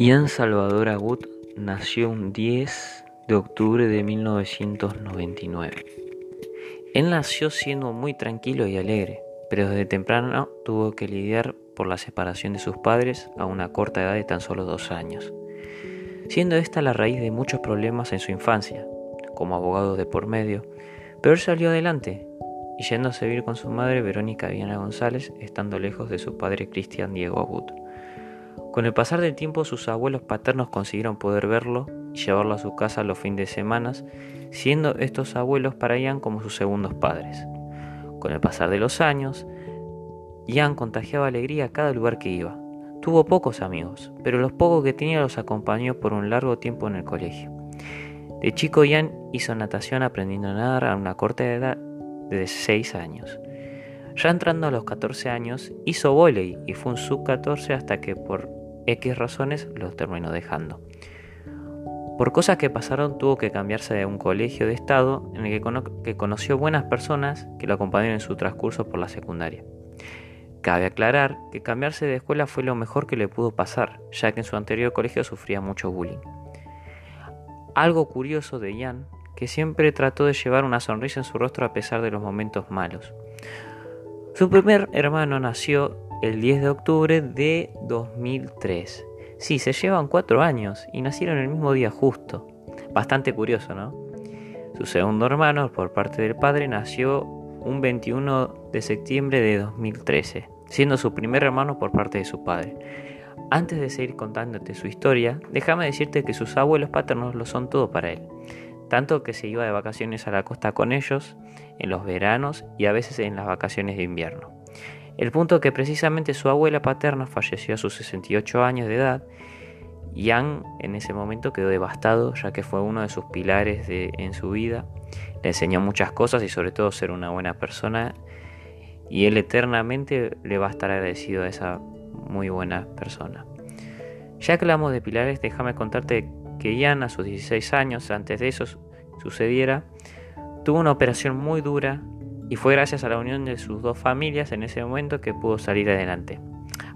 Ian Salvador Agut nació un 10 de octubre de 1999. Él nació siendo muy tranquilo y alegre, pero desde temprano tuvo que lidiar por la separación de sus padres a una corta edad de tan solo dos años, siendo esta la raíz de muchos problemas en su infancia, como abogado de por medio, pero él salió adelante y yendo a vivir con su madre Verónica Viana González, estando lejos de su padre Cristian Diego Agut. Con el pasar del tiempo sus abuelos paternos consiguieron poder verlo y llevarlo a su casa los fines de semana, siendo estos abuelos para Ian como sus segundos padres. Con el pasar de los años, Ian contagiaba alegría a cada lugar que iba. Tuvo pocos amigos, pero los pocos que tenía los acompañó por un largo tiempo en el colegio. De chico Ian hizo natación aprendiendo a nadar a una corta edad de 6 años. Ya entrando a los 14 años, hizo volei y fue un sub-14 hasta que por X razones lo terminó dejando. Por cosas que pasaron tuvo que cambiarse de un colegio de estado en el que, conoció buenas personas que lo acompañaron en su transcurso por la secundaria. Cabe aclarar que cambiarse de escuela fue lo mejor que le pudo pasar, ya que en su anterior colegio sufría mucho bullying. Algo curioso de Ian, que siempre trató de llevar una sonrisa en su rostro a pesar de los momentos malos. Su primer hermano nació el 10 de octubre de 2003. Sí, se llevan cuatro años y nacieron el mismo día justo. Bastante curioso, ¿no? Su segundo hermano, por parte del padre, nació un 21 de septiembre de 2013, siendo su primer hermano por parte de su padre. Antes de seguir contándote su historia, déjame decirte que sus abuelos paternos lo son todo para él, tanto que se iba de vacaciones a la costa con ellos en los veranos y a veces en las vacaciones de invierno. El punto que precisamente su abuela paterna falleció a sus 68 años de edad. Yang en ese momento quedó devastado ya que fue uno de sus pilares en su vida. Le enseñó muchas cosas y sobre todo ser una buena persona. Y él eternamente le va a estar agradecido a esa muy buena persona. Ya que hablamos de pilares, déjame contarte que Ian a sus 16 años, antes de eso sucediera, tuvo una operación muy dura y fue gracias a la unión de sus dos familias en ese momento que pudo salir adelante.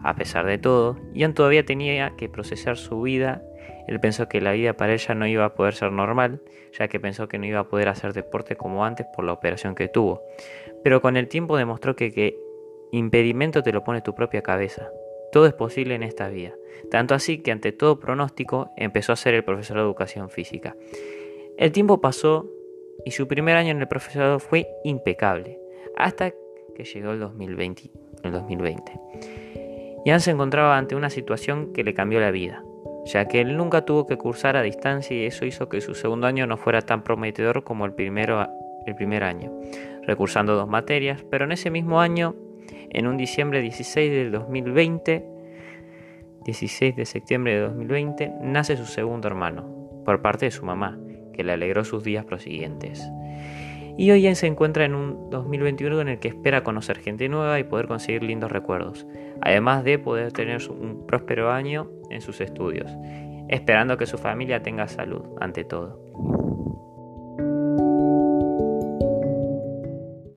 A pesar de todo, Ian todavía tenía que procesar su vida. Él pensó que la vida para ella no iba a poder ser normal, ya que pensó que no iba a poder hacer deporte como antes por la operación que tuvo. Pero con el tiempo demostró que, que impedimento te lo pone tu propia cabeza. Todo es posible en esta vida. Tanto así que ante todo pronóstico empezó a ser el profesor de educación física. El tiempo pasó y su primer año en el profesorado fue impecable, hasta que llegó el 2020. El 2020. Ian se encontraba ante una situación que le cambió la vida, ya que él nunca tuvo que cursar a distancia y eso hizo que su segundo año no fuera tan prometedor como el, primero, el primer año, recursando dos materias, pero en ese mismo año, en un diciembre 16 del 2020, 16 de septiembre de 2020, nace su segundo hermano, por parte de su mamá, que le alegró sus días prosiguientes. Y hoy él se encuentra en un 2021 en el que espera conocer gente nueva y poder conseguir lindos recuerdos, además de poder tener un próspero año en sus estudios, esperando que su familia tenga salud ante todo.